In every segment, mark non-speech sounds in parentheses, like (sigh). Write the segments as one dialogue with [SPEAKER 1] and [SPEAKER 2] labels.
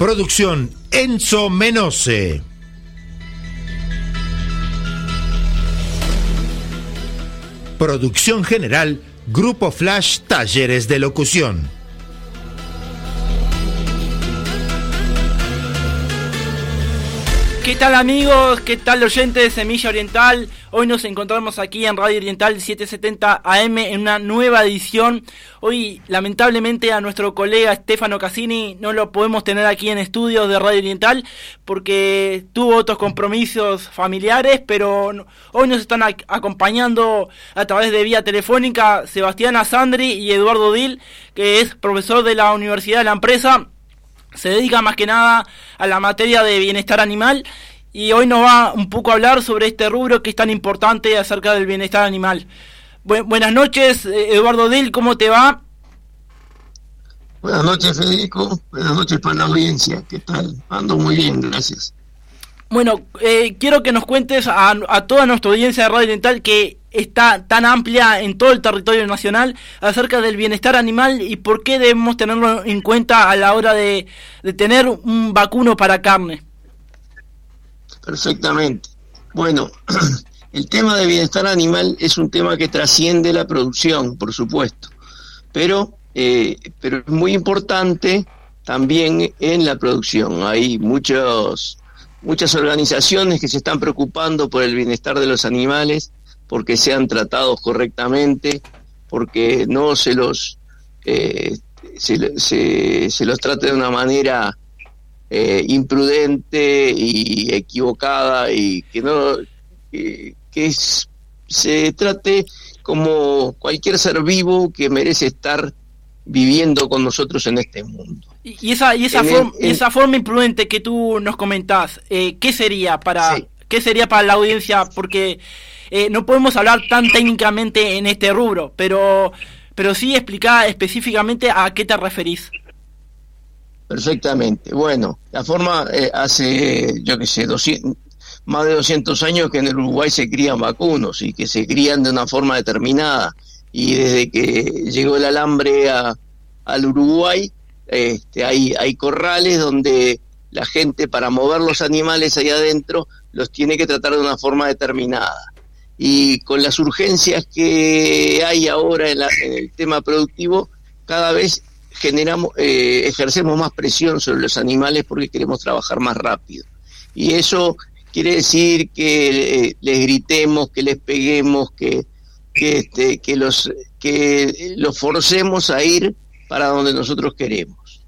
[SPEAKER 1] Producción Enzo Menose. Producción general Grupo Flash Talleres de Locución.
[SPEAKER 2] ¿Qué tal amigos? ¿Qué tal oyentes de Semilla Oriental? Hoy nos encontramos aquí en Radio Oriental 770 AM en una nueva edición. Hoy lamentablemente a nuestro colega Stefano Cassini no lo podemos tener aquí en estudios de Radio Oriental porque tuvo otros compromisos familiares, pero hoy nos están acompañando a través de vía telefónica Sebastián Asandri y Eduardo Dil, que es profesor de la Universidad de la Empresa se dedica más que nada a la materia de bienestar animal y hoy nos va un poco a hablar sobre este rubro que es tan importante acerca del bienestar animal. buenas noches, eh, Eduardo Dil, ¿cómo te va?
[SPEAKER 3] Buenas noches, Federico. Buenas noches para la audiencia. ¿Qué tal? Ando muy bien, gracias.
[SPEAKER 2] Bueno, eh, quiero que nos cuentes a, a, toda nuestra audiencia de Radio Dental que está tan amplia en todo el territorio nacional acerca del bienestar animal y por qué debemos tenerlo en cuenta a la hora de, tener un vacuno para carne.
[SPEAKER 3] Perfectamente. Bueno, (clears throat) el tema de bienestar animal es un tema que trasciende la producción, por supuesto, pero, eh, pero es muy importante también en la producción. Hay muchos muchas organizaciones que se están preocupando por el bienestar de los animales, porque sean tratados correctamente, porque no se los eh, se, se, los trate de una manera eh, imprudente y equivocada y que no que, se trate como cualquier ser vivo que merece estar viviendo con nosotros en este mundo.
[SPEAKER 2] Y esa, y esa, forma, esa forma imprudente que tú nos comentás, eh, ¿qué sería para qué sería para la audiencia? Porque eh, no podemos hablar tan técnicamente en este rubro, pero, pero sí explicar específicamente a qué te referís.
[SPEAKER 3] Perfectamente. Bueno, la forma eh, hace, yo qué sé, más de 200 años que en el Uruguay se crían vacunos y que se crían de una forma determinada. Y desde que llegó el alambre a, al Uruguay, este, hay, hay corrales donde la gente para mover los animales ahí adentro los tiene que tratar de una forma determinada. Y con las urgencias que hay ahora en, el tema productivo, cada vez eh, ejercemos más presión sobre los animales porque queremos trabajar más rápido. Y eso quiere decir que eh, les gritemos, que les peguemos, que, que, este, que, los, que los forcemos a ir para donde nosotros queremos.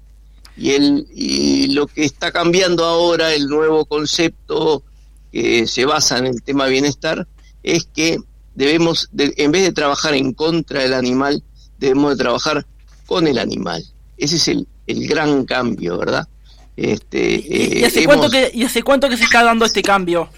[SPEAKER 3] Y, el, y lo que está cambiando ahora, el nuevo concepto que se basa en el tema bienestar, es que debemos, en vez de trabajar en contra del animal, debemos de trabajar con el animal. Ese es el, el gran cambio, ¿verdad?
[SPEAKER 2] Este, ¿Y, hace cuánto que, ¿Y hace cuánto que se está dando este cambio?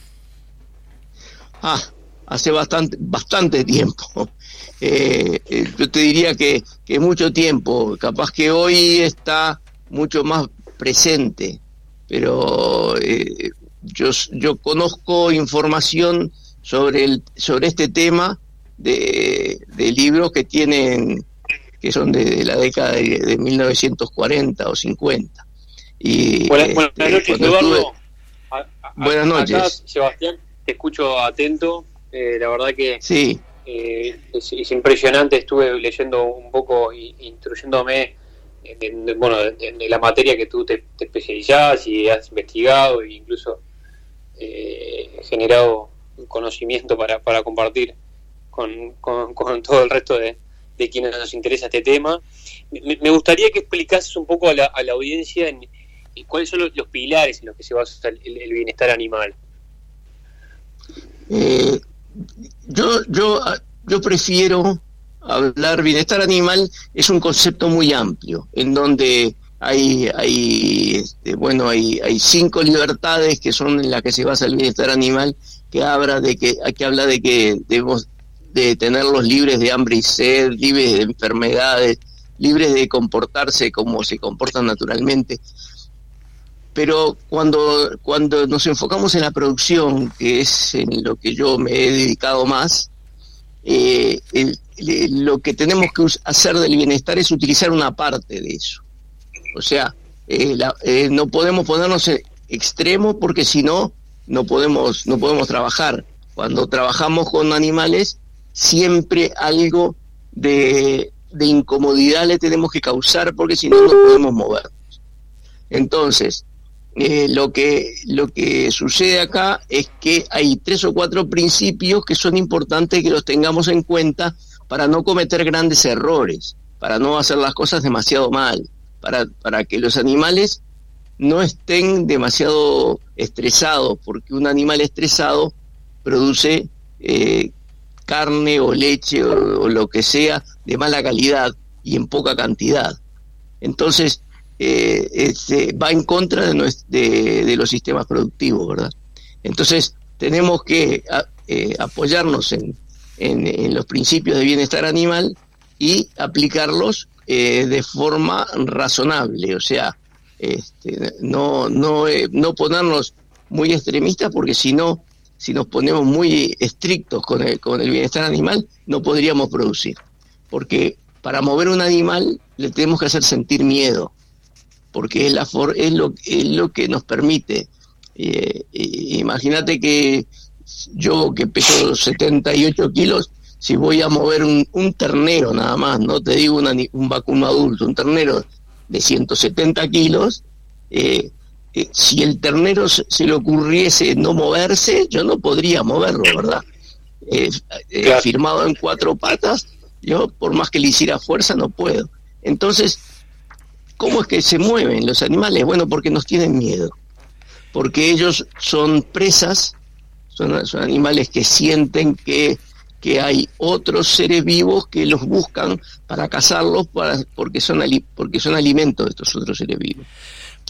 [SPEAKER 3] Ah, hace bastante, bastante tiempo. (laughs) Eh, eh, yo te diría que, que mucho tiempo. Capaz que hoy está mucho más presente, pero eh, yo, yo conozco información sobre, el, sobre este tema de, libros que tienen que son de, la década de, 1940 o 50. Y,
[SPEAKER 4] buenas, este, noches, Eduardo.
[SPEAKER 3] buenas noches.
[SPEAKER 4] Sebastián, te escucho atento. Eh, la verdad que
[SPEAKER 3] sí.
[SPEAKER 4] Eh, es, impresionante. Estuve leyendo un poco, instruyéndome de, bueno, de, la materia que tú te, te, especializás y has investigado e incluso eh, generado conocimiento para, para compartir con, con, todo el resto de, de, quienes nos interesa este tema. Me, gustaría que explicases un poco a la, a la audiencia en, cuáles son los, pilares en los que se basa el, el bienestar animal.
[SPEAKER 3] Eh, yo, yo, yo prefiero hablar bienestar animal es un concepto muy amplio, en donde hay, hay este, bueno, hay, hay cinco libertades que son en las que se basa el bienestar animal, que habla de que, que habla de que debemos de tenerlos libres de hambre y sed, libres de enfermedades, libres de comportarse como se comportan naturalmente. Pero cuando, cuando nos enfocamos en la producción, que es en lo que yo me he dedicado más, eh, lo que tenemos que hacer del bienestar es utilizar una parte de eso. O sea, eh, eh, no podemos ponernos extremos porque si no, no podemos, no podemos trabajar. Cuando trabajamos con animales, siempre algo de, de incomodidad le tenemos que causar porque si no, no podemos movernos. Entonces, eh, lo, que, lo que sucede acá es que hay tres o cuatro principios que son importantes que los tengamos en cuenta para no cometer grandes errores, para no hacer las cosas demasiado mal para, que los animales no estén demasiado estresados, porque un animal estresado produce eh, carne o leche o, lo que sea de mala calidad y en poca cantidad. Entonces, eh, este, va en contra de, los sistemas productivos, ¿verdad? Entonces, tenemos que eh, apoyarnos en, los principios de bienestar animal y aplicarlos eh, de forma razonable, o sea, este, no, no, no ponernos muy extremistas porque si no, si nos ponemos muy estrictos con el, con el bienestar animal, no podríamos producir. Porque para mover un animal le tenemos que hacer sentir miedo, porque es, la for es, lo, es lo que nos permite. Eh, Imagínate que yo que peso 78 kilos, si voy a mover un, ternero nada más, no te digo un vacuno adulto, un ternero de 170 kilos, eh, eh, si el ternero se, le ocurriese no moverse, yo no podría moverlo, ¿verdad? Eh, firmado en cuatro patas, yo por más que le hiciera fuerza no puedo. Entonces, ¿cómo es que se mueven los animales? Bueno, porque nos tienen miedo, porque ellos son presas, son, son animales que sienten que que hay otros seres vivos que los buscan para cazarlos para, porque, son porque son alimentos de estos otros seres vivos.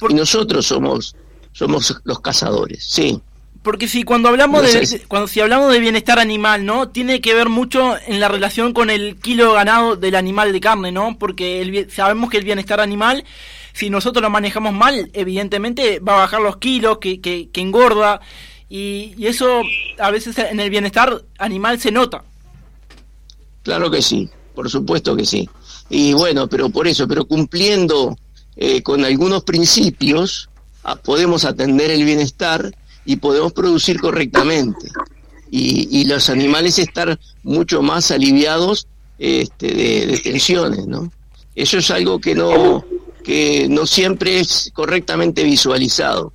[SPEAKER 3] Y nosotros somos, somos los cazadores, sí.
[SPEAKER 2] Porque si cuando hablamos de cuando si hablamos de bienestar animal, ¿no? Tiene que ver mucho en la relación con el kilo ganado del animal de carne, ¿no? Porque el, sabemos que el bienestar animal, si nosotros lo manejamos mal, evidentemente va a bajar los kilos, que, que, que engorda. Y, eso a veces en el bienestar animal se nota.
[SPEAKER 3] Claro que sí, por supuesto que sí. Y bueno, pero por eso, pero cumpliendo eh, con algunos principios, ah, podemos atender el bienestar y podemos producir correctamente. Y, los animales estar mucho más aliviados este, de, tensiones, ¿no? Eso es algo que no, que no siempre es correctamente visualizado.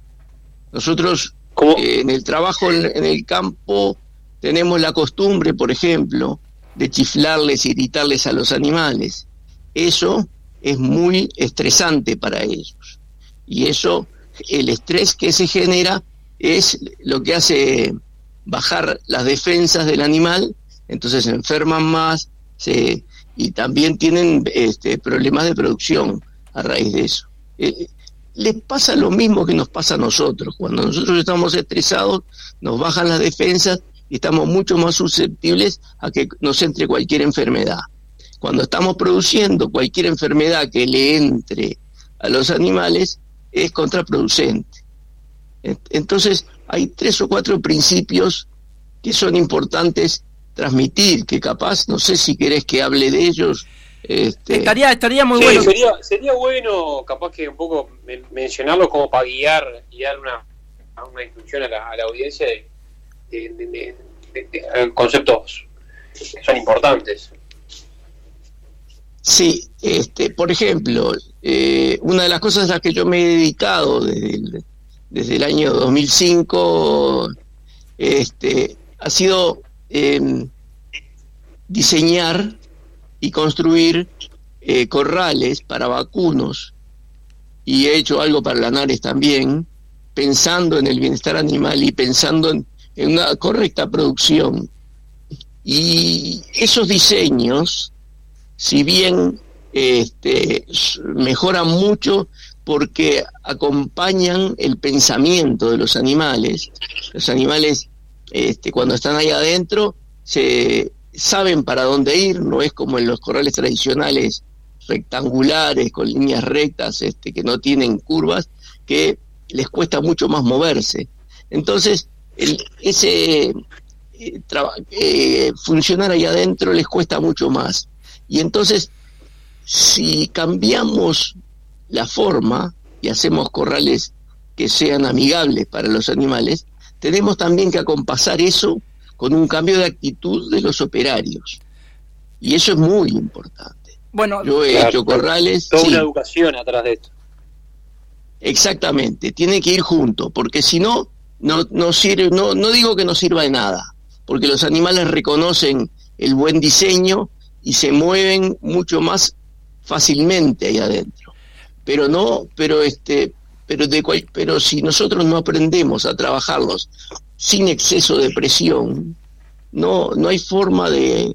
[SPEAKER 3] Nosotros en el trabajo en, el campo tenemos la costumbre, por ejemplo, de chiflarles y gritarles a los animales. Eso es muy estresante para ellos. Y eso, el estrés que se genera es lo que hace bajar las defensas del animal, entonces se enferman más se, y también tienen este, problemas de producción a raíz de eso. Eh, les pasa lo mismo que nos pasa a nosotros. Cuando nosotros estamos estresados, nos bajan las defensas y estamos mucho más susceptibles a que nos entre cualquier enfermedad. Cuando estamos produciendo cualquier enfermedad que le entre a los animales, es contraproducente. Entonces, hay tres o cuatro principios que son importantes transmitir, que capaz, no sé si querés que hable de ellos
[SPEAKER 2] este... Estaría, estaría muy bueno.
[SPEAKER 4] Sería, sería bueno, capaz que un poco mencionarlo como para guiar y dar una, una instrucción a la, audiencia de, de, conceptos que son importantes.
[SPEAKER 3] Sí, este, por ejemplo, eh, una de las cosas a las que yo me he dedicado desde el, desde el año 2005 este, ha sido em, diseñar y construir eh, corrales para vacunos y he hecho algo para lanares también, pensando en el bienestar animal y pensando en, una correcta producción. Y esos diseños, si bien este, mejoran mucho porque acompañan el pensamiento de los animales. Los animales, este, cuando están ahí adentro, se saben para dónde ir, no es como en los corrales tradicionales rectangulares, con líneas rectas, este, que no tienen curvas, que les cuesta mucho más moverse. Entonces, ese eh, eh, funcionar ahí adentro les cuesta mucho más. Y entonces, si cambiamos la forma y hacemos corrales que sean amigables para los animales, tenemos también que acompasar eso con un cambio de actitud de los operarios. Y eso es muy importante.
[SPEAKER 2] Bueno,
[SPEAKER 3] yo he hecho corrales.
[SPEAKER 4] Toda una educación atrás de esto.
[SPEAKER 3] Exactamente, tiene que ir junto, porque si no, no, no sirve, no, no digo que no sirva de nada, porque los animales reconocen el buen diseño y se mueven mucho más fácilmente ahí adentro. Pero no, pero este, pero de cual, pero si nosotros no aprendemos a trabajarlos sin exceso de presión, no, no hay forma de,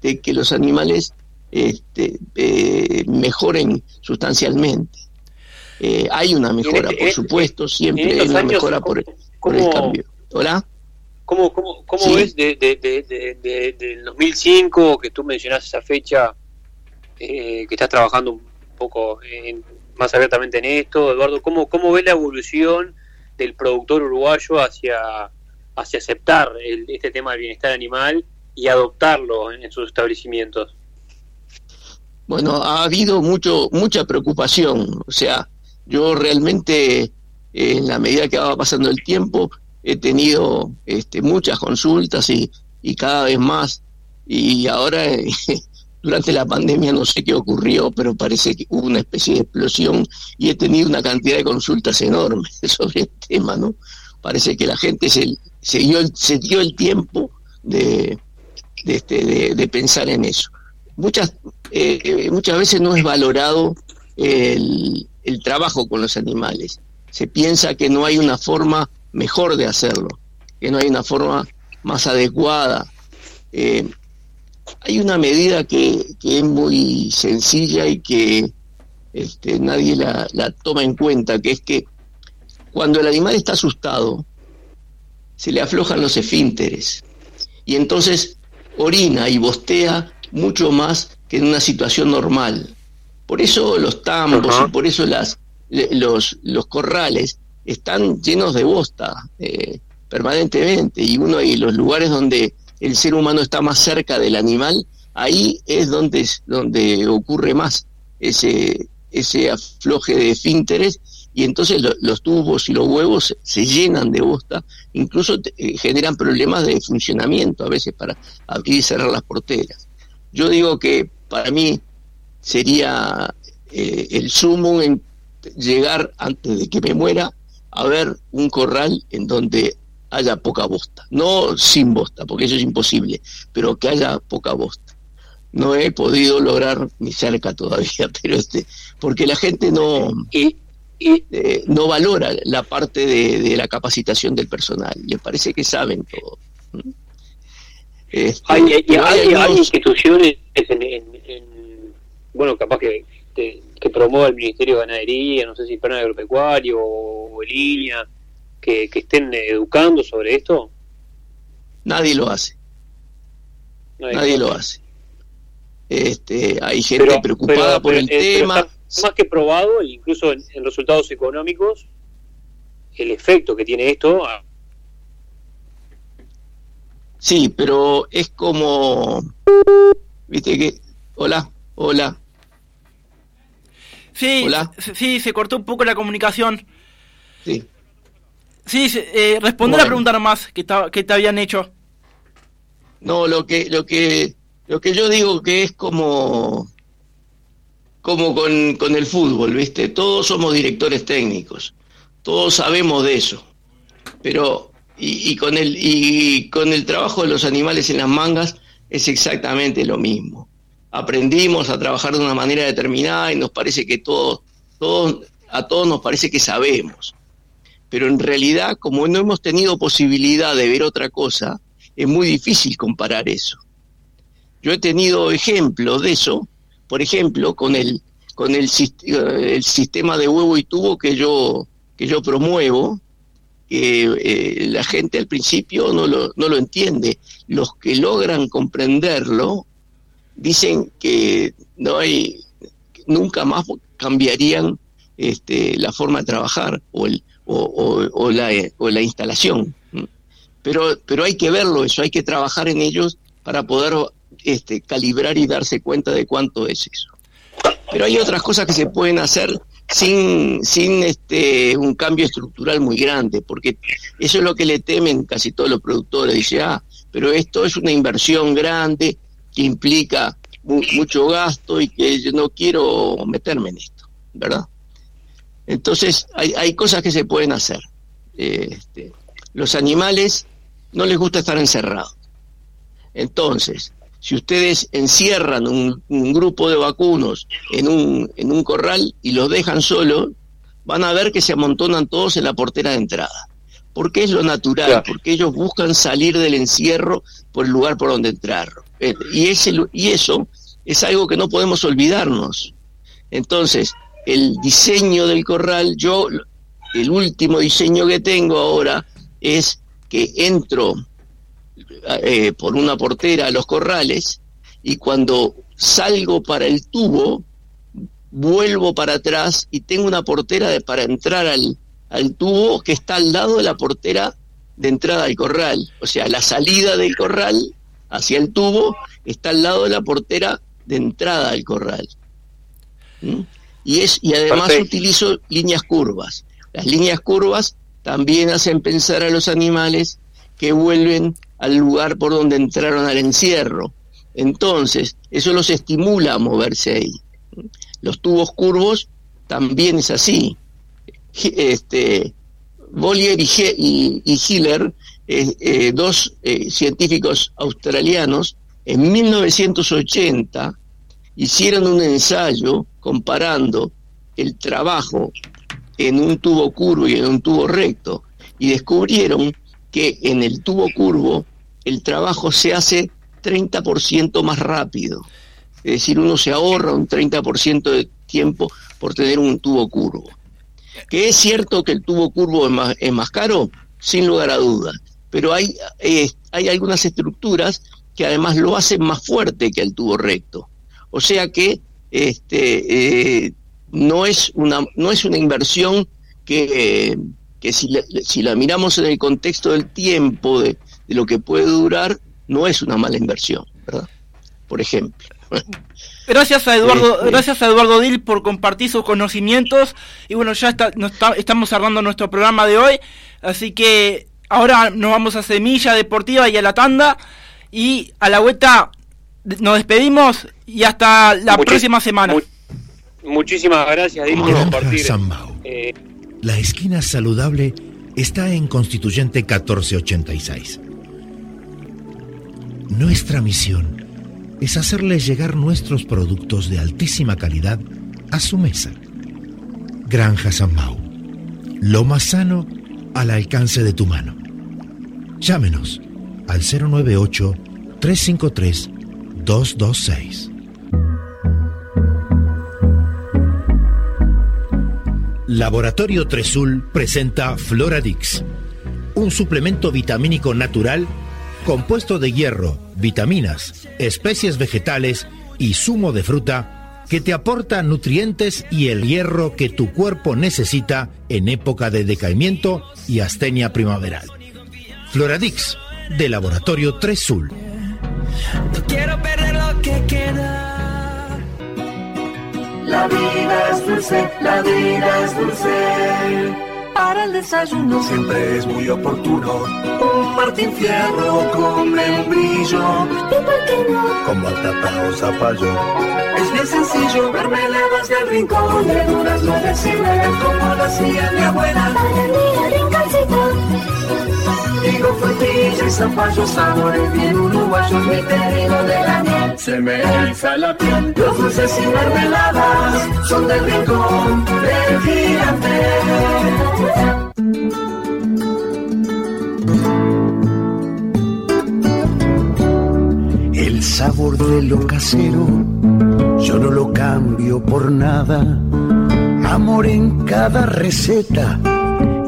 [SPEAKER 3] de que los animales este, eh, mejoren sustancialmente. Eh, hay una mejora, por supuesto, siempre hay una mejora por, el cambio. ¿Hola?
[SPEAKER 4] ¿Cómo, cómo, cómo ves de, de, del 2005, que tú mencionaste esa fecha, eh, que estás trabajando un poco más abiertamente en esto, Eduardo? ¿Cómo, ¿Cómo ves la evolución del productor uruguayo hacia, hacia aceptar este tema del bienestar animal y adoptarlo en sus establecimientos?
[SPEAKER 3] Bueno, ha habido mucho mucha preocupación, o sea, yo realmente, eh, en la medida que va pasando el tiempo, he tenido este, muchas consultas y, cada vez más. Y ahora, (laughs) durante la pandemia, no sé qué ocurrió, pero parece que hubo una especie de explosión y he tenido una cantidad de consultas enormes (laughs) sobre el tema, ¿no? Parece que la gente se, se, dio, se dio el tiempo de, de, este, pensar en eso. Muchas, eh, muchas veces no es valorado el trabajo con los animales. Se piensa que no hay una forma mejor de hacerlo, que no hay una forma más adecuada. Eh, hay una medida que, es muy sencilla y que este, nadie la, la toma en cuenta, que es que cuando el animal está asustado, se le aflojan los esfínteres y entonces orina y bostea mucho más que en una situación normal. Por eso los tambos y por eso las, los, los corrales están llenos de bosta eh, permanentemente y uno y los lugares donde el ser humano está más cerca del animal, ahí es donde, donde ocurre más ese, ese afloje de esfínteres y entonces los tubos y los huevos se llenan de bosta, incluso eh, generan problemas de funcionamiento a veces para abrir y cerrar las porteras. Yo digo que para mí sería eh, el sumo en llegar antes de que me muera a ver un corral en donde haya poca bosta, no sin bosta, porque eso es imposible, pero que haya poca bosta. No he podido lograr mi cerca todavía, (laughs) pero este, porque la gente no, eh, no valora la parte de, la capacitación del personal. Le parece que saben todo.
[SPEAKER 4] Este, hay, instituciones en bueno, capaz que, que, promueva el Ministerio de Ganadería, no sé si Perna Agropecuario o, el línea, que, estén educando sobre esto?
[SPEAKER 3] Nadie lo hace. Nadie, lo hace. Este, hay gente preocupada por el eh, tema.
[SPEAKER 4] más que probado, incluso en, resultados económicos, el efecto que tiene esto.
[SPEAKER 3] Sí, pero es como, viste que, hola, hola,
[SPEAKER 2] Sí, sí, se cortó un poco la comunicación.
[SPEAKER 3] Sí.
[SPEAKER 2] Sí, eh, responde la pregunta nomás que, que te habían hecho.
[SPEAKER 3] No, lo que, lo que, lo que yo digo que es como, como con, con el fútbol, ¿viste? Todos somos directores técnicos, todos sabemos de eso, pero y, y, con el y con el trabajo de los animales en las mangas es exactamente lo mismo aprendimos a trabajar de una manera determinada y nos parece que todos, a todos nos parece que sabemos. Pero en realidad, como no hemos tenido posibilidad de ver otra cosa, es muy difícil comparar eso. Yo he tenido ejemplos de eso, por ejemplo, con el, con el, el sistema de huevo y tubo que yo, que yo promuevo, que eh, la gente al principio no lo, no lo entiende. Los que logran comprenderlo dicen que no hay, nunca más cambiarían este, la forma de trabajar o, el, o, la, o la instalación. Pero, pero hay que verlo eso, hay que trabajar en ellos para poder este, calibrar y darse cuenta de cuánto es eso. Pero hay otras cosas que se pueden hacer sin, sin este, un cambio estructural muy grande, porque eso es lo que le temen casi todos los productores. Dice, ah, pero esto es una inversión grande que implica mucho gasto y que yo no quiero meterme en esto, ¿verdad? Entonces, hay, hay cosas que se pueden hacer. Este, los animales no les gusta estar encerrados. Entonces, si ustedes encierran un, grupo de vacunos en un, en un corral y los dejan solos, van a ver que se amontonan todos en la portera de entrada. Porque es lo natural, porque ellos buscan salir del encierro por el lugar por donde entrar. Y, ese, y eso es algo que no podemos olvidarnos. Entonces, el diseño del corral, yo, el último diseño que tengo ahora es que entro eh, por una portera a los corrales y cuando salgo para el tubo, vuelvo para atrás y tengo una portera de, para entrar al, al tubo que está al lado de la portera de entrada al corral. O sea, la salida del corral hacia el tubo está al lado de la portera de entrada al corral. ¿Mm? Y, es, y además utilizo líneas curvas. Las líneas curvas también hacen pensar a los animales que vuelven al lugar por donde entraron al encierro. Entonces, eso los estimula a moverse ahí. Los tubos curvos también es así. Este, Bollier y, Hiller, eh, eh, dos eh, científicos australianos, en 1980 hicieron un ensayo comparando el trabajo en un tubo curvo y en un tubo recto y descubrieron que en el tubo curvo el trabajo se hace 30% más rápido. Es decir, uno se ahorra un 30% de tiempo por tener un tubo curvo. Que es cierto que el tubo curvo es más, caro, sin lugar a dudas, pero hay, eh, hay algunas estructuras que además lo hacen más fuerte que el tubo recto. O sea que este, eh, no, es una, no es una inversión que, que si, si la miramos en el contexto del tiempo, de, lo que puede durar, no es una mala inversión, ¿verdad? Por ejemplo.
[SPEAKER 2] Gracias a Eduardo, gracias a Eduardo Dil por compartir sus conocimientos. Y bueno, ya está, estamos cerrando nuestro programa de hoy. Así que ahora nos vamos a Semilla Deportiva y a la tanda. Y a la vuelta nos despedimos y hasta la próxima semana.
[SPEAKER 4] muchísimas gracias, Dil, por compartir.
[SPEAKER 1] Eh, la esquina saludable está en Constituyente 1486. Nuestra misión es hacerles llegar nuestros productos de altísima calidad a su mesa. Granja San. Lo más sano al alcance de tu mano. Llámenos al 098 353 226. Laboratorio Tresul presenta Floradix, un suplemento vitamínico natural compuesto de hierro, vitaminas, especies vegetales y zumo de fruta que te aporta nutrientes y el hierro que tu cuerpo necesita en época de decaimiento y astenia primaveral. Floradix, de Laboratorio Tresul. No quiero perder lo que queda.
[SPEAKER 5] La vida es dulce, la vida es dulce. Para el desayuno siempre es muy oportuno. Un Martín Fierro con membrillo. ¿Y por qué no? Con batata o zapallo. Es bien sencillo, mermeladas del rincón. Verduras no deciden como lo hacía mi abuela. Para mi rinconcito. Digo frutilla y zapallo, sabores bien uruguayos, mi pedido de la miel. Se me eriza la piel, los dulces y mermeladas son del rincón del gigante.
[SPEAKER 6] El sabor de lo casero
[SPEAKER 5] yo no lo cambio por nada. Amor en cada receta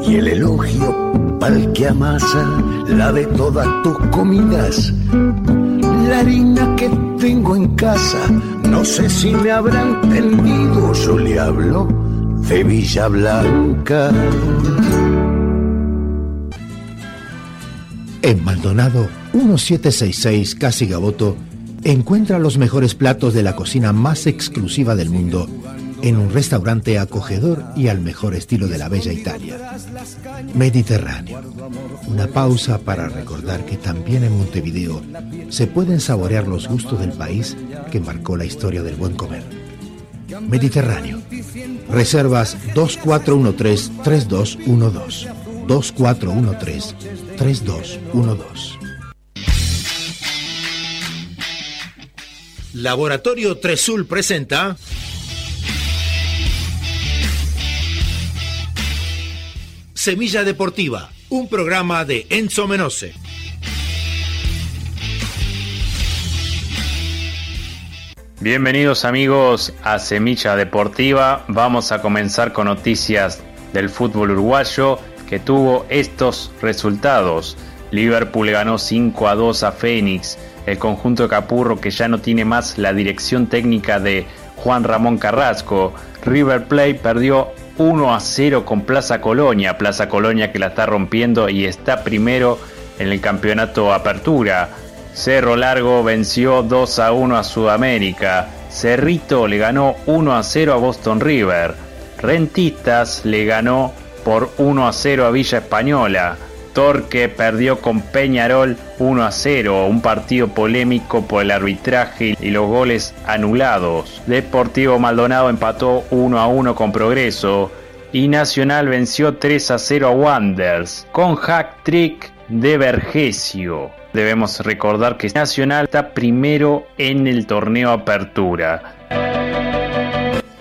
[SPEAKER 5] y el elogio pa'l que amasa la de todas tus comidas. La harina que tengo en casa, no sé si me habrán entendido, yo le hablo de Villa Blanca.
[SPEAKER 1] En Maldonado 1766 Casi Gaboto encuentra los mejores platos de la cocina más exclusiva del mundo en un restaurante acogedor y al mejor estilo de la bella Italia. Mediterráneo. Una pausa para recordar que también en Montevideo se pueden saborear los gustos del país que marcó la historia del buen comer. Mediterráneo. Reservas 2413-3212. 2413-3212. Laboratorio Tresul presenta Semilla Deportiva, un programa de Enzo Menose.
[SPEAKER 6] Bienvenidos amigos a Semilla Deportiva. Vamos a comenzar con noticias del fútbol uruguayo que tuvo estos resultados. Liverpool ganó 5 a 2 a Fénix. El conjunto de Capurro que ya no tiene más la dirección técnica de Juan Ramón Carrasco. River Plate perdió 1 a 0 con Plaza Colonia. Plaza Colonia que la está rompiendo y está primero en el campeonato Apertura. Cerro Largo venció 2 a 1 a Sudamérica. Cerrito le ganó 1 a 0 a Boston River. Rentistas le ganó por 1 a 0 a Villa Española. Torque perdió con Peñarol 1 a 0, un partido polémico por el arbitraje y los goles anulados. Deportivo Maldonado empató 1 a 1 con Progreso y Nacional venció 3 a 0 a Wanders con hack trick de Vergesio. Debemos recordar que Nacional está primero en el torneo Apertura.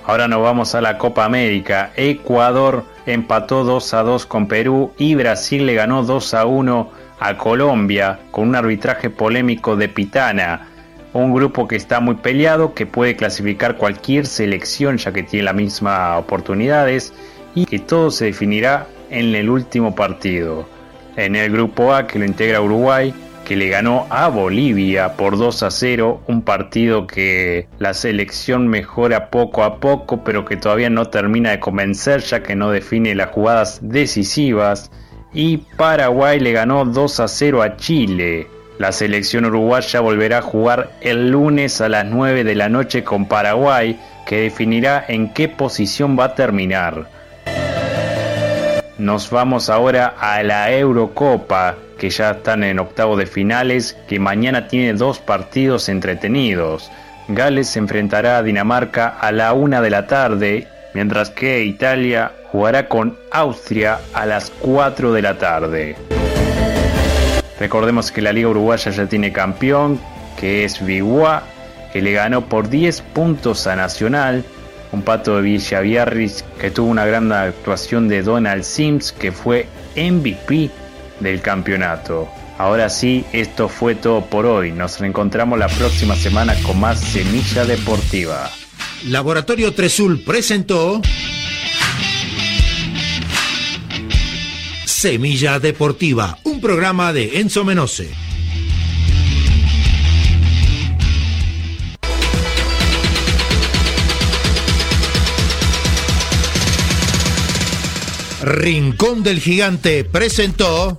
[SPEAKER 6] Ahora nos vamos a la Copa América. Ecuador empató 2 a 2 con Perú y Brasil le ganó 2 a 1 a Colombia con un arbitraje polémico de Pitana. Un grupo que está muy peleado, que puede clasificar cualquier selección ya que tiene las mismas oportunidades y que todo se definirá en el último partido. En el grupo A que lo integra Uruguay, que le ganó a Bolivia por 2 a 0, un partido que la selección mejora poco a poco, pero que todavía no termina de convencer ya que no define las jugadas decisivas. Y Paraguay le ganó 2 a 0 a Chile. La selección uruguaya volverá a jugar el lunes a las 9 de la noche con Paraguay, que definirá en qué posición va a terminar. Nos vamos ahora a la Eurocopa, que ya están en octavo de finales, que mañana tiene dos partidos entretenidos. Gales se enfrentará a Dinamarca a la una de la tarde, mientras que Italia jugará con Austria a las 4 de la tarde. Recordemos que la Liga Uruguaya ya tiene campeón, que es Biguá, que le ganó por 10 puntos a Nacional, un pato de Villa Biarritz que tuvo una gran actuación de Donald Sims, que fue MVP del campeonato. Ahora sí, esto fue todo por hoy. Nos reencontramos la próxima semana con más Semilla Deportiva.
[SPEAKER 1] Laboratorio Tresul presentó Semilla Deportiva, un programa de Enzo Menose. Rincón del Gigante presentó